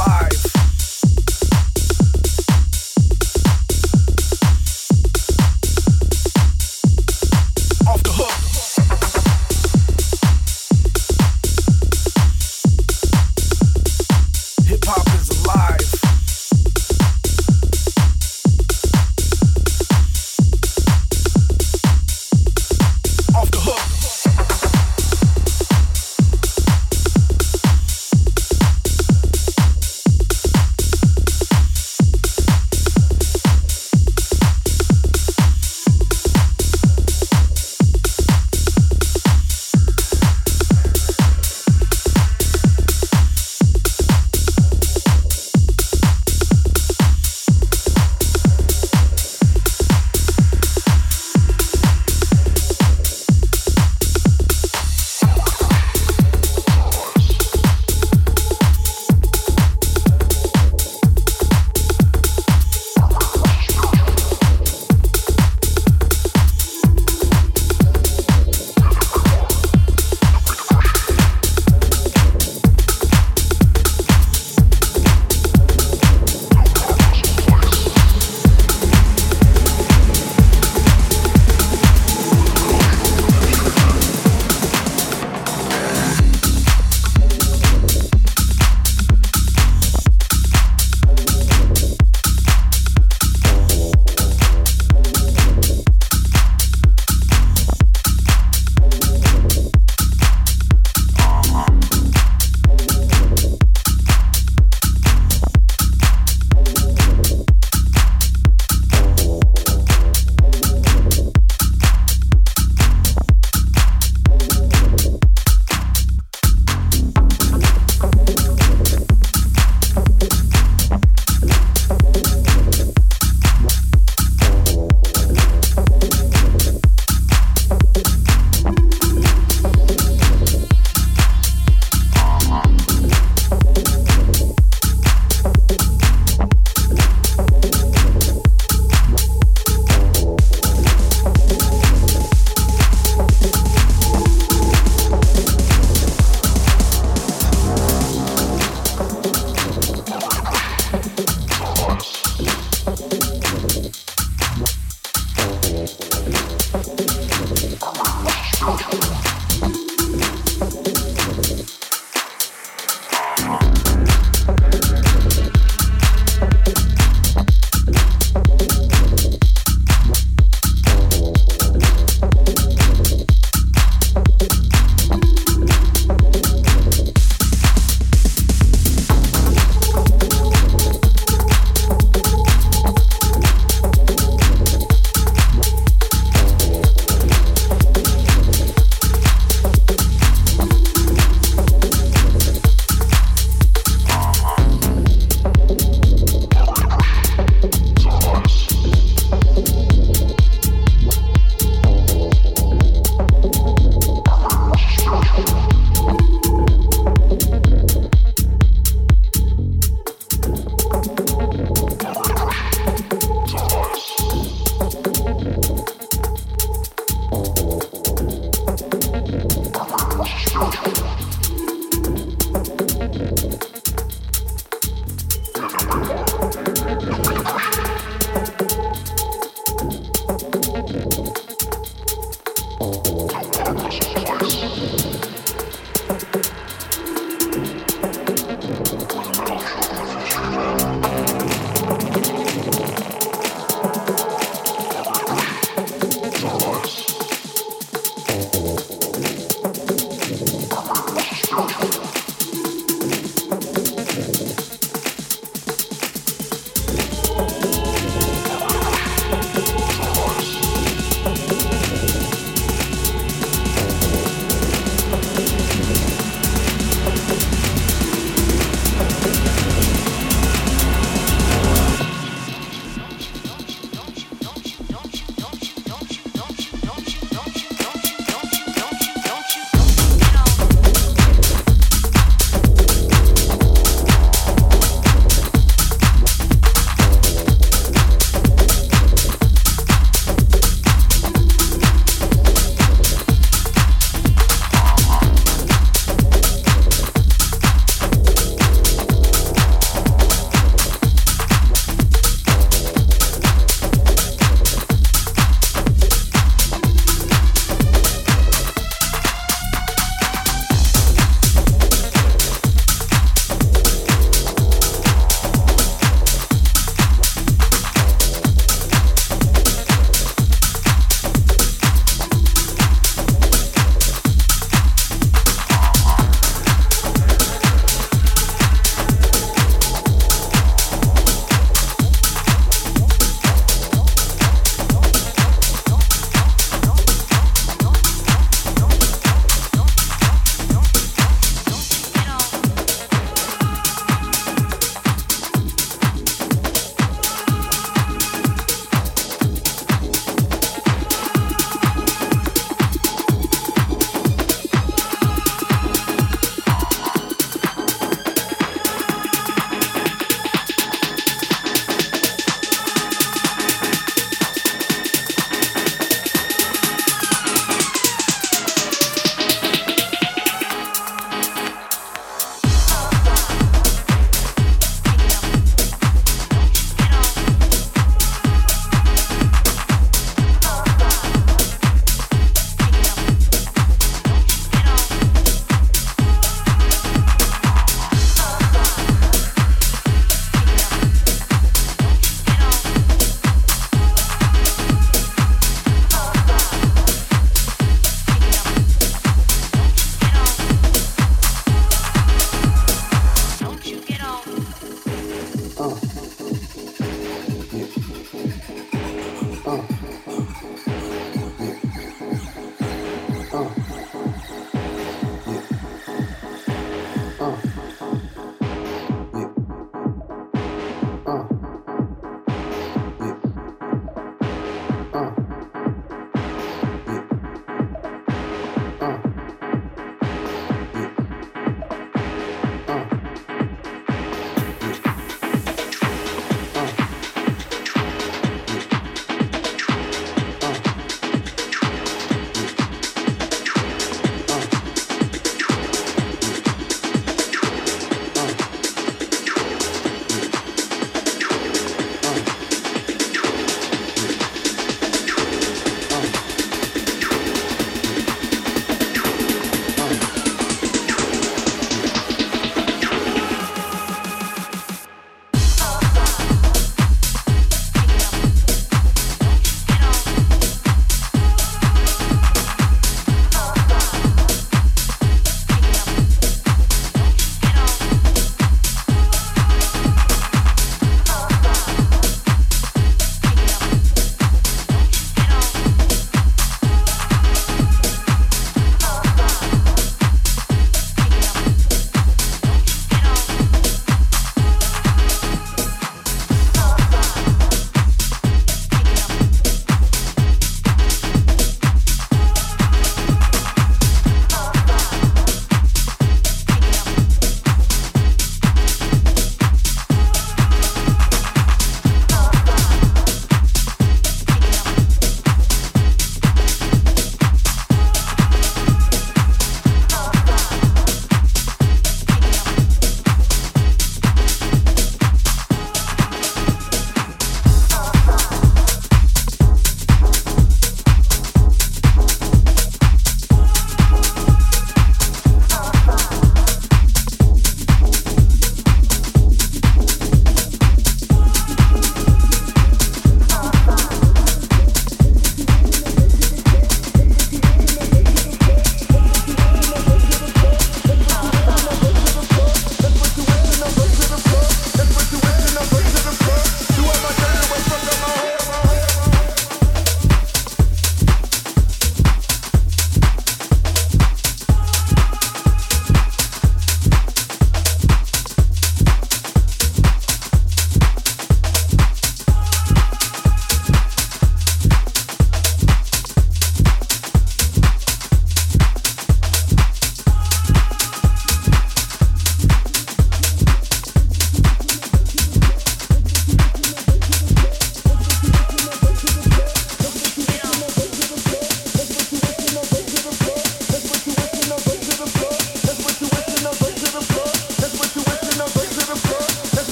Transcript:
live.